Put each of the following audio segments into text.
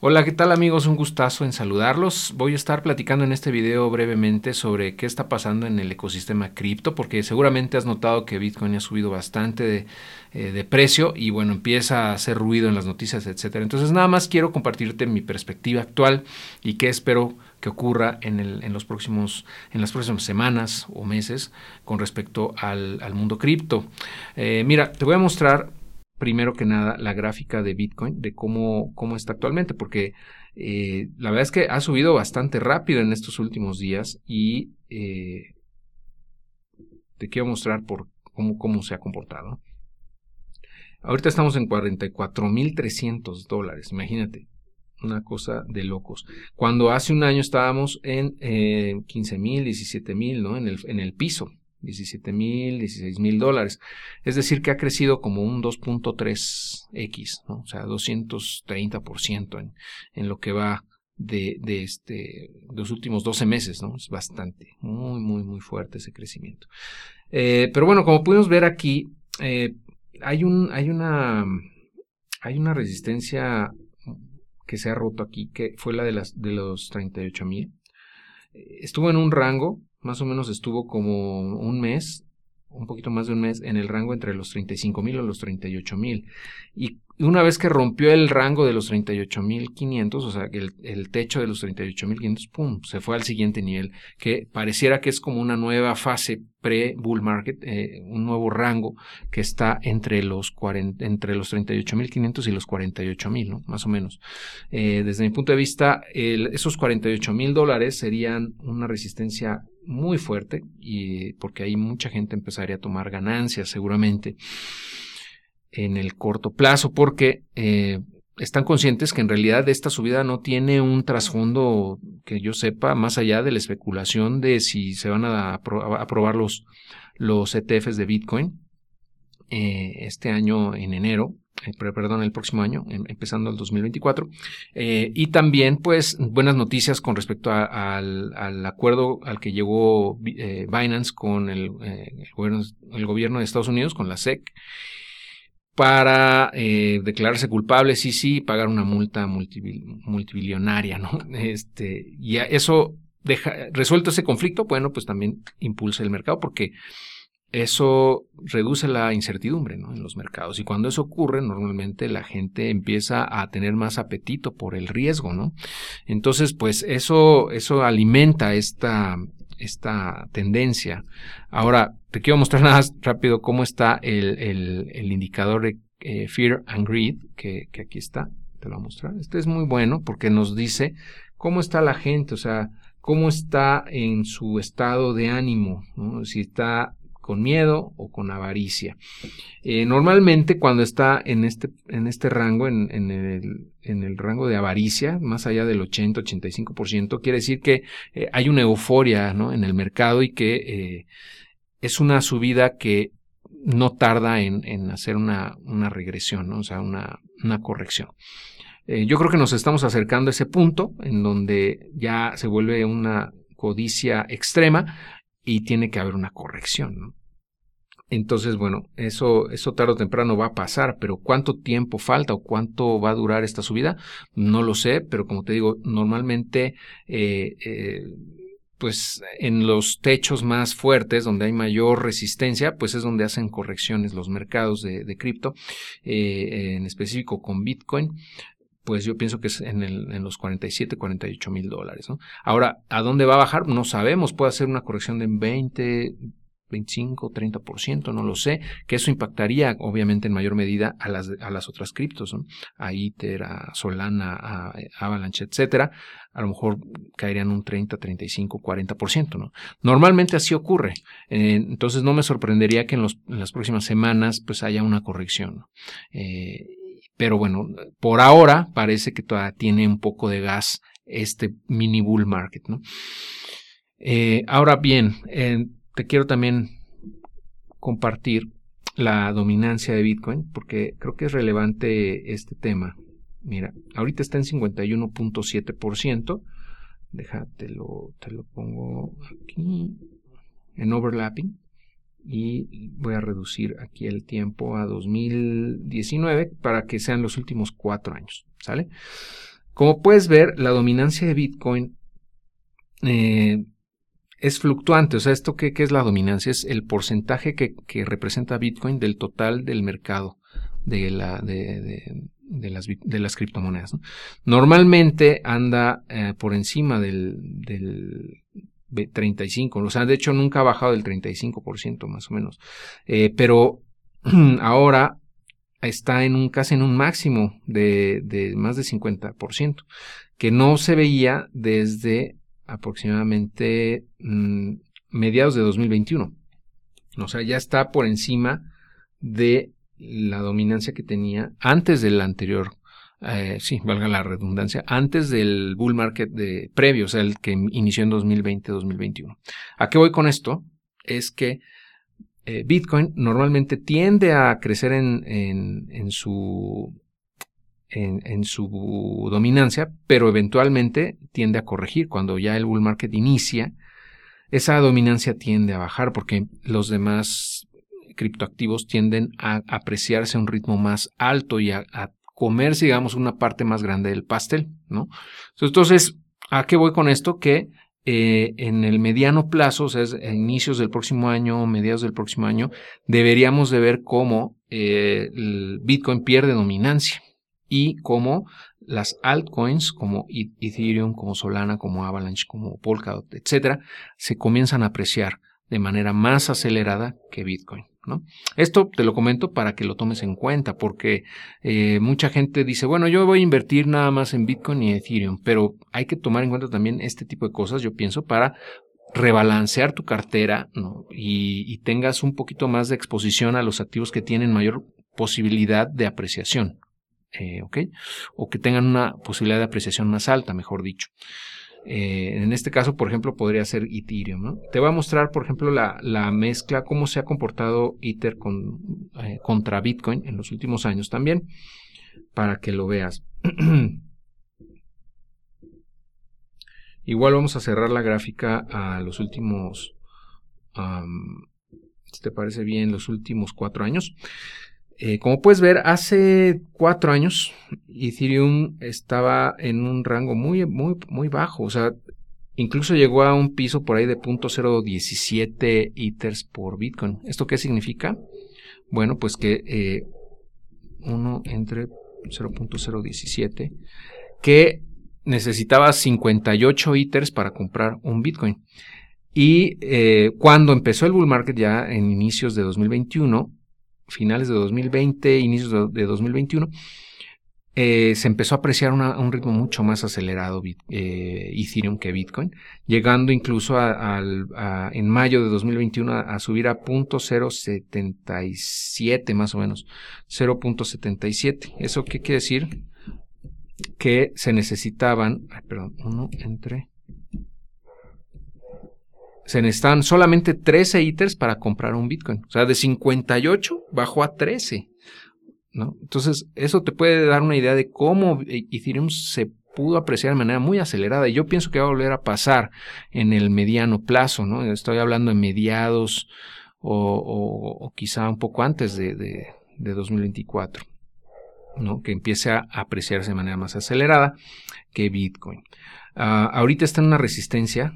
Hola, ¿qué tal amigos? Un gustazo en saludarlos. Voy a estar platicando en este video brevemente sobre qué está pasando en el ecosistema cripto, porque seguramente has notado que Bitcoin ha subido bastante de, eh, precio y bueno, empieza a hacer ruido en las noticias, etcétera. Entonces nada más quiero compartirte mi perspectiva actual y qué espero que ocurra en, los próximos, en las próximas semanas o meses con respecto al, mundo cripto. Eh, mira, te voy a mostrar primero que nada la gráfica de Bitcoin, de cómo, cómo está actualmente, porque eh, la verdad es que ha subido bastante rápido en estos últimos días y eh, te quiero mostrar por cómo, cómo se ha comportado. Ahorita estamos en 44.300 dólares, imagínate, una cosa de locos. Cuando hace un año estábamos en eh, 15.000, 17.000, ¿no? En el, en el piso. 17 mil, 16 mil dólares. Es decir, que ha crecido como un 2.3x, ¿no? o sea, 230% en, en lo que va de, de, este, los últimos 12 meses, ¿no? Es bastante, muy, muy, muy fuerte ese crecimiento. Eh, pero bueno, como pudimos ver aquí, eh, hay, un, hay, una, hay una resistencia que se ha roto aquí, que fue la de, las, de los 38 mil. Estuvo en un rango más o menos estuvo como un mes, un poquito más de un mes, en el rango entre los 35 mil o los 38 mil. Y una vez que rompió el rango de los 38.500, o sea, el, el techo de los 38.500, ¡pum!, se fue al siguiente nivel, que pareciera que es como una nueva fase pre-bull market, eh, un nuevo rango que está entre los, 40, entre los 38.500 y los 48.000, ¿no? Más o menos. Eh, desde mi punto de vista, el, esos 48.000 dólares serían una resistencia muy fuerte y porque ahí mucha gente empezaría a tomar ganancias seguramente en el corto plazo porque eh, están conscientes que en realidad esta subida no tiene un trasfondo que yo sepa más allá de la especulación de si se van a aprobar los, los ETFs de Bitcoin eh, este año en enero, perdón, el próximo año, em, empezando el 2024. y también, pues, buenas noticias con respecto al, al, acuerdo al que llegó Binance con el, gobierno, el, gobierno, de Estados Unidos, con la SEC, para eh, declararse culpable, sí, sí, pagar una multa multibillonaria, ¿no? Este, y eso deja, resuelto ese conflicto, bueno, pues también impulsa el mercado porque eso reduce la incertidumbre ¿no? en los mercados. Y cuando eso ocurre, normalmente la gente empieza a tener más apetito por el riesgo, ¿no? Entonces, pues eso, eso alimenta esta, esta tendencia. Ahora, te quiero mostrar nada más rápido cómo está el, el, indicador de eh, Fear and Greed, que, que, aquí está, te lo voy a mostrar. Este es muy bueno porque nos dice cómo está la gente, o sea, cómo está en su estado de ánimo, si está con miedo o con avaricia. Eh, normalmente cuando está en este, en este rango, en, el, en, el, rango de avaricia, más allá del 80-85%, quiere decir que eh, hay una euforia ¿no? en el mercado y que eh, es una subida que no tarda en, hacer una, una, regresión, ¿no? o sea, una, una corrección. yo creo que nos estamos acercando a ese punto en donde ya se vuelve una codicia extrema y tiene que haber una corrección. Entonces, bueno, eso, eso tarde o temprano va a pasar, pero ¿cuánto tiempo falta o cuánto va a durar esta subida? No lo sé, pero como te digo, normalmente, eh, eh, pues en los techos más fuertes, donde hay mayor resistencia, pues es donde hacen correcciones los mercados de, cripto, eh, en específico con Bitcoin pues yo pienso que es en, el, en los 47, 48 mil dólares. Ahora, ¿a dónde va a bajar? No sabemos, puede hacer una corrección de 20, 25, 30%, no lo sé, que eso impactaría obviamente en mayor medida a las, a las otras criptos, a Ether, a Solana, a Avalanche, etcétera, a lo mejor caerían un 30, 35, 40%, ¿no? Normalmente así ocurre, eh, entonces no me sorprendería que en, los, en, las próximas semanas pues haya una corrección, eh, pero bueno, por ahora parece que todavía tiene un poco de gas este mini bull market, ¿no? Eh, ahora bien, te quiero también compartir la dominancia de Bitcoin porque creo que es relevante este tema. Mira, ahorita está en 51.7%. Déjate lo, te lo pongo aquí en overlapping y voy a reducir aquí el tiempo a 2019 para que sean los últimos cuatro años, ¿sale? Como puedes ver, la dominancia de Bitcoin eh, es fluctuante. O sea, ¿esto qué, es la dominancia? Es el porcentaje que, representa Bitcoin del total del mercado de, la, de, las, criptomonedas. Normalmente anda eh, por encima del, del 35, o sea, de hecho nunca ha bajado del 35% más o menos. Eh, pero ahora está en un casi en un máximo de, de más de 50%, que no se veía desde aproximadamente mm, mediados de 2021. O sea, ya está por encima de la dominancia que tenía antes del anterior, eh, sí, valga la redundancia, antes del bull market de previo, o sea, el que inició en 2020-2021. ¿A qué voy con esto? Es que eh, Bitcoin normalmente tiende a crecer en, en, su en, su dominancia, pero eventualmente tiende a corregir. Cuando ya el bull market inicia, esa dominancia tiende a bajar porque los demás criptoactivos tienden a apreciarse a un ritmo más alto y a, comerse, digamos, una parte más grande del pastel, ¿no? Entonces, ¿a qué voy con esto? Que eh, en el mediano plazo, o sea, a inicios del próximo año, mediados del próximo año, deberíamos de ver cómo eh, el Bitcoin pierde dominancia y cómo las altcoins como Ethereum, como Solana, como Avalanche, como Polkadot, etcétera, se comienzan a apreciar de manera más acelerada que Bitcoin. Esto te lo comento para que lo tomes en cuenta, porque eh, mucha gente dice, bueno, yo voy a invertir nada más en Bitcoin y Ethereum, pero hay que tomar en cuenta también este tipo de cosas, yo pienso, para rebalancear tu cartera y, tengas un poquito más de exposición a los activos que tienen mayor posibilidad de apreciación. Eh, o que tengan una posibilidad de apreciación más alta, mejor dicho. Eh, en este caso, por ejemplo, podría ser Ethereum. Te voy a mostrar, por ejemplo, la, mezcla, cómo se ha comportado Ether eh, contra Bitcoin en los últimos años también, para que lo veas. Igual vamos a cerrar la gráfica a los últimos, si te parece bien, los últimos cuatro años. Eh, como puedes ver, hace cuatro años Ethereum estaba en un rango muy, muy, muy bajo. O sea, incluso llegó a un piso por ahí de 0.017 Ethers por Bitcoin. ¿Esto qué significa? Bueno, pues que eh, uno entre 0.017, que necesitaba 58 Ethers para comprar un Bitcoin. Y eh, cuando empezó el bull market ya en inicios de 2021, finales de 2020, inicios de, 2021, eh, se empezó a apreciar a un ritmo mucho más acelerado eh, Ethereum que Bitcoin, llegando incluso en mayo de 2021 a, subir a 0.077 más o menos, 0.77. ¿Eso qué quiere decir? Que se necesitaban, perdón, uno entre se necesitan solamente 13 ITERs para comprar un Bitcoin. O sea, de 58 bajó a 13. ¿no? Entonces, eso te puede dar una idea de cómo Ethereum se pudo apreciar de manera muy acelerada. Y yo pienso que va a volver a pasar en el mediano plazo. ¿no? Estoy hablando de mediados o, quizá un poco antes de, 2024. ¿no? que empiece a apreciarse de manera más acelerada que Bitcoin. Ah, ahorita está en una resistencia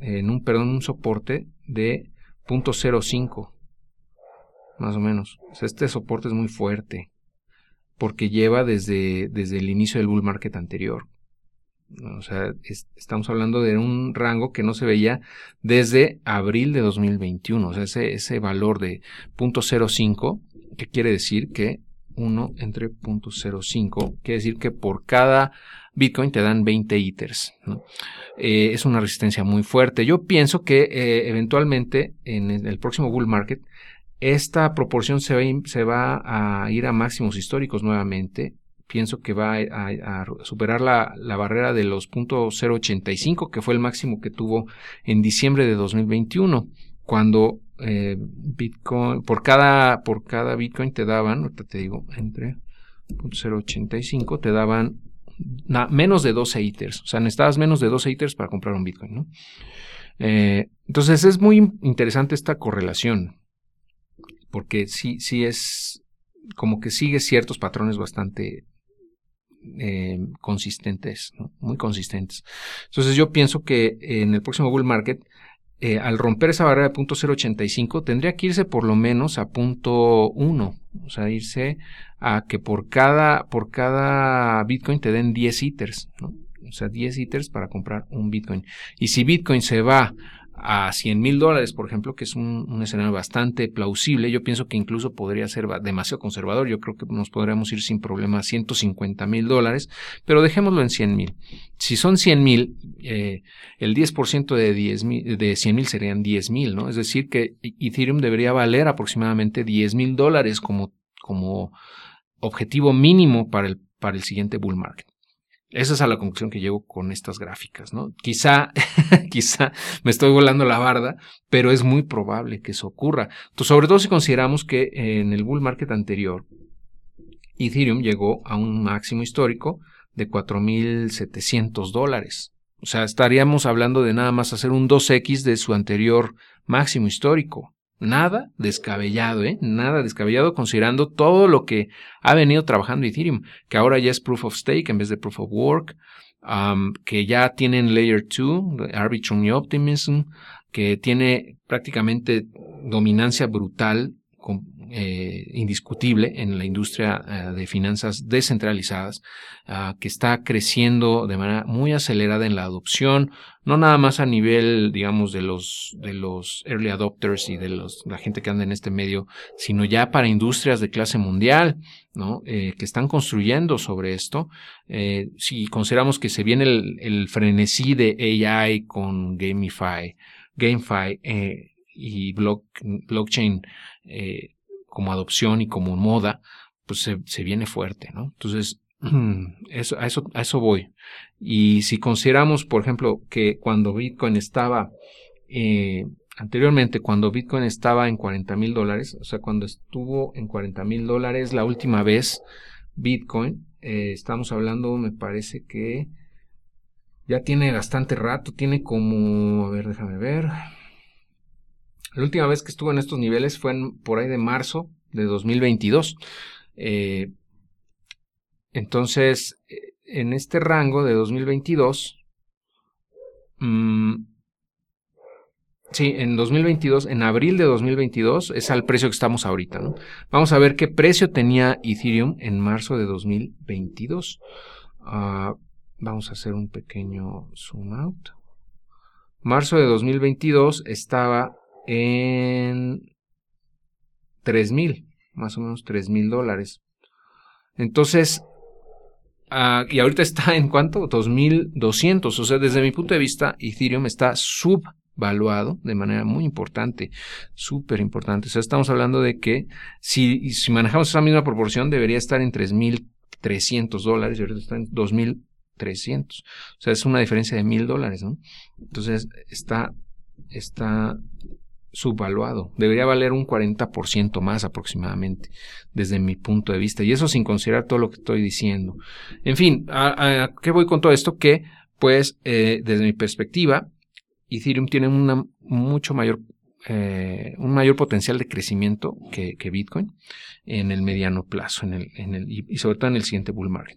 en un, perdón, un soporte de 0.05, más o menos. este soporte es muy fuerte, porque lleva desde, desde el inicio del bull market anterior. O sea, estamos hablando de un rango que no se veía desde abril de 2021. O sea, ese, ese valor de 0.05, que quiere decir que 1 entre 0.05, quiere decir que por cada Bitcoin te dan 20 ITERs. Eh, es una resistencia muy fuerte. Yo pienso que eh, eventualmente en el próximo bull market esta proporción se va, a ir a máximos históricos nuevamente. Pienso que va a, superar la, barrera de los .085 que fue el máximo que tuvo en diciembre de 2021 cuando eh, Bitcoin por cada por cada Bitcoin te daban, ahorita te digo entre .085 te daban menos de 12 ITERs. O sea, necesitabas menos de 12 ITERs para comprar un Bitcoin. Eh, entonces es muy interesante esta correlación, porque sí, sí es como que sigue ciertos patrones bastante eh, consistentes, muy consistentes. Entonces yo pienso que en el próximo bull market, eh, al romper esa barrera de punto .085, tendría que irse por lo menos a punto .1, o sea, irse a que por cada, por cada Bitcoin te den 10 ITERs, ¿no? o sea, 10 ITERs para comprar un Bitcoin. Y si Bitcoin se va a 100 mil dólares, por ejemplo, que es un, escenario bastante plausible. Yo pienso que incluso podría ser demasiado conservador. Yo creo que nos podríamos ir sin problema a 150 mil dólares, pero dejémoslo en 100 mil. Si son 100 mil, eh, el 10% de, 10 de 100 mil serían 10 mil, ¿no? Es decir, que Ethereum debería valer aproximadamente 10 mil dólares como, como objetivo mínimo para el, para el siguiente bull market. Esa es a la conclusión que llego con estas gráficas, ¿no? Quizá, quizá me estoy volando la barda, pero es muy probable que eso ocurra. sobre todo si consideramos que en el bull market anterior, Ethereum llegó a un máximo histórico de 4.700 dólares. O sea, estaríamos hablando de nada más hacer un 2X de su anterior máximo histórico. Nada descabellado, ¿eh? Nada descabellado considerando todo lo que ha venido trabajando Ethereum, que ahora ya es Proof of Stake en vez de Proof of Work, que ya tienen Layer 2, Arbitrum y Optimism, que tiene prácticamente dominancia brutal eh, indiscutible en la industria eh, de finanzas descentralizadas, ah, que está creciendo de manera muy acelerada en la adopción, no nada más a nivel, digamos, de los, de los early adopters y de los, la gente que anda en este medio, sino ya para industrias de clase mundial, ¿no? Eh, que están construyendo sobre esto. si consideramos que se viene el, frenesí de AI con Gamify, GameFi y blockchain como adopción y como moda, pues se, viene fuerte, ¿no? Entonces, eso, a, eso, a eso voy. Y si consideramos, por ejemplo, que cuando Bitcoin estaba, eh, anteriormente, cuando Bitcoin estaba en 40 mil dólares, o sea, cuando estuvo en 40 mil dólares la última vez, Bitcoin, eh, estamos hablando, me parece que ya tiene bastante rato, tiene como, a ver, déjame ver, la última vez que estuvo en estos niveles fue por ahí de marzo de 2022. Eh, entonces, eh, en este rango de 2022, mm, sí, en 2022, en abril de 2022, es al precio que estamos ahorita. Vamos a ver qué precio tenía Ethereum en marzo de 2022. Ah, vamos a hacer un pequeño zoom out. Marzo de 2022 estaba en tres mil, más o menos tres mil dólares. Entonces, ah, y ahorita está en cuánto? 2200. O sea, desde mi punto de vista, Ethereum está subvaluado de manera muy importante, súper importante. O sea, estamos hablando de que si, si manejamos esa misma proporción, debería estar en 3300 dólares y ahorita está en 2300. O sea, es una diferencia de mil dólares, ¿no? Entonces, está, está subvaluado. Debería valer un 40% más aproximadamente, desde mi punto de vista. Y eso sin considerar todo lo que estoy diciendo. En fin, ¿a, qué voy con todo esto? Que, pues, eh, desde mi perspectiva, Ethereum tiene una mucho mayor, eh, un mayor potencial de crecimiento que, Bitcoin en el mediano plazo en el, y sobre todo en el siguiente bull market.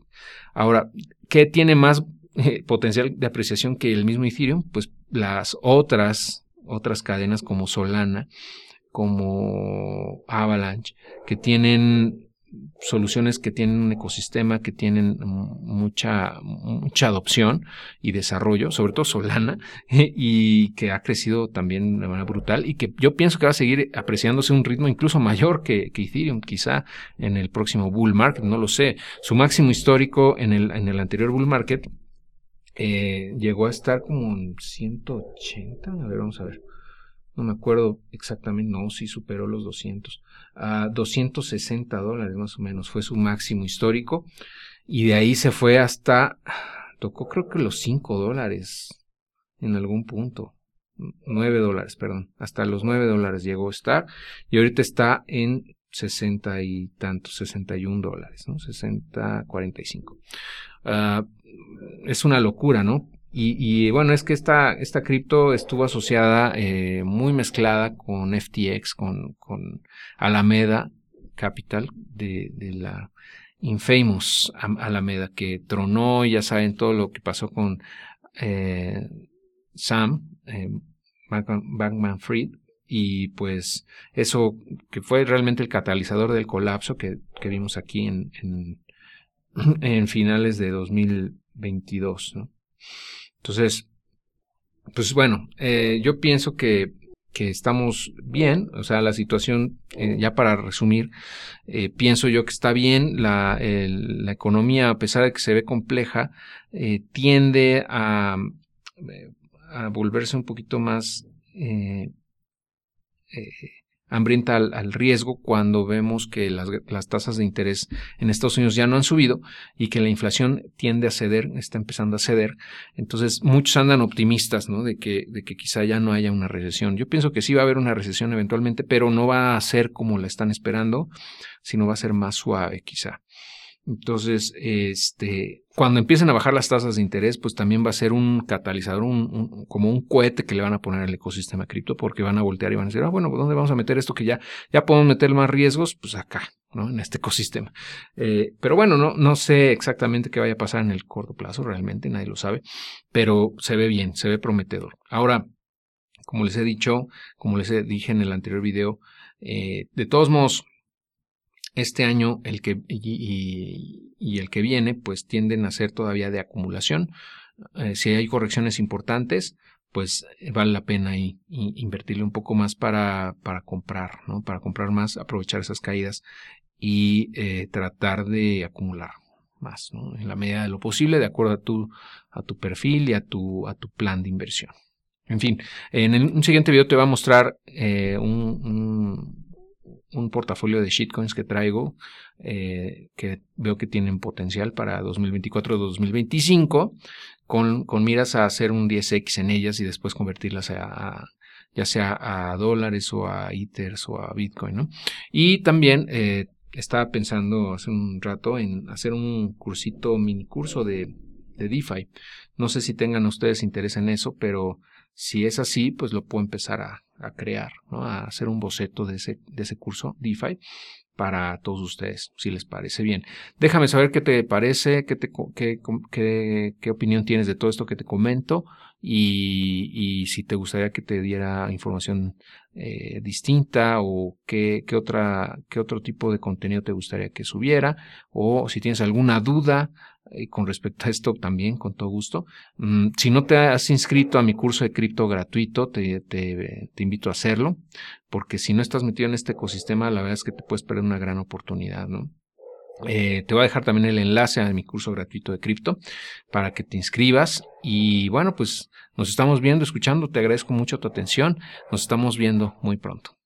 Ahora, ¿qué tiene más eh, potencial de apreciación que el mismo Ethereum? Pues las otras otras cadenas como Solana, como Avalanche, que tienen soluciones que tienen un ecosistema, que tienen mucha, mucha adopción y desarrollo, sobre todo Solana, y que ha crecido también de manera brutal y que yo pienso que va a seguir apreciándose un ritmo incluso mayor que, Ethereum, quizá en el próximo bull market, no lo sé. Su máximo histórico en el, en el anterior bull market eh, llegó a estar como en 180, a ver, vamos a ver. No me acuerdo exactamente, no, sí superó los 200. A 260 dólares más o menos fue su máximo histórico. Y de ahí se fue hasta, tocó creo que los 5 dólares en algún punto. 9 dólares, perdón. Hasta los 9 dólares llegó a estar. Y ahorita está en 60 y tantos, 61 dólares, ¿no? 60, 45. Uh, es una locura, ¿no? Y, bueno, es que esta, esta cripto estuvo asociada, eh, muy mezclada con FTX, con, con Alameda Capital de, la Infamous Alameda, que tronó, ya saben todo lo que pasó con eh, Sam, eh, Bankman Fried, y pues eso que fue realmente el catalizador del colapso que, vimos aquí en, en, finales de 2022. ¿no? Entonces, pues bueno, eh, yo pienso que, que, estamos bien, o sea, la situación, eh, ya para resumir, eh, pienso yo que está bien, la, la, economía, a pesar de que se ve compleja, tiende a, a volverse un poquito más hambrienta al, riesgo cuando vemos que las, tasas de interés en Estados Unidos ya no han subido y que la inflación tiende a ceder, está empezando a ceder. Entonces muchos andan optimistas ¿no? de, que, de que quizá ya no haya una recesión. Yo pienso que sí va a haber una recesión eventualmente, pero no va a ser como la están esperando, sino va a ser más suave quizá. Entonces, este, cuando empiecen a bajar las tasas de interés, pues también va a ser un catalizador, un, como un cohete que le van a poner al ecosistema cripto, porque van a voltear y van a decir, ah, bueno, ¿dónde vamos a meter esto que ya, ya podemos meter más riesgos? Pues acá, ¿no? En este ecosistema. Eh, pero bueno, no, no sé exactamente qué vaya a pasar en el corto plazo, realmente nadie lo sabe, pero se ve bien, se ve prometedor. Ahora, como les he dicho, como les dije en el anterior video, eh, de todos modos, este año el que, y, el que viene, pues tienden a ser todavía de acumulación. Eh, si hay correcciones importantes, pues eh, vale la pena invertirle un poco más para, comprar, ¿no? Para comprar más, aprovechar esas caídas y eh, tratar de acumular más, ¿no? En la medida de lo posible, de acuerdo a tu, perfil y a tu, plan de inversión. En fin, en un siguiente video te voy a mostrar un portafolio de shitcoins que traigo eh, que veo que tienen potencial para 2024-2025 con, con miras a hacer un 10x en ellas y después convertirlas a, ya sea a dólares o a ethers o a bitcoin ¿no? y también eh, estaba pensando hace un rato en hacer un cursito mini curso de DeFi no sé si tengan ustedes interés en eso pero si es así, pues lo puedo empezar a, crear, ¿no? a hacer un boceto de ese, de curso DeFi para todos ustedes, si les parece bien. Déjame saber qué te parece, qué, opinión tienes de todo esto que te comento y, y si te gustaría que te diera información eh, distinta o qué, qué, otra, qué otro tipo de contenido te gustaría que subiera o si tienes alguna duda y con respecto a esto también, con todo gusto. Mm, si no te has inscrito a mi curso de cripto gratuito, te, te, te, invito a hacerlo, porque si no estás metido en este ecosistema, la verdad es que te puedes perder una gran oportunidad, ¿no? Eh, te voy a dejar también el enlace a mi curso gratuito de cripto para que te inscribas. Y bueno, pues nos estamos viendo, escuchando. Te agradezco mucho tu atención. Nos estamos viendo muy pronto.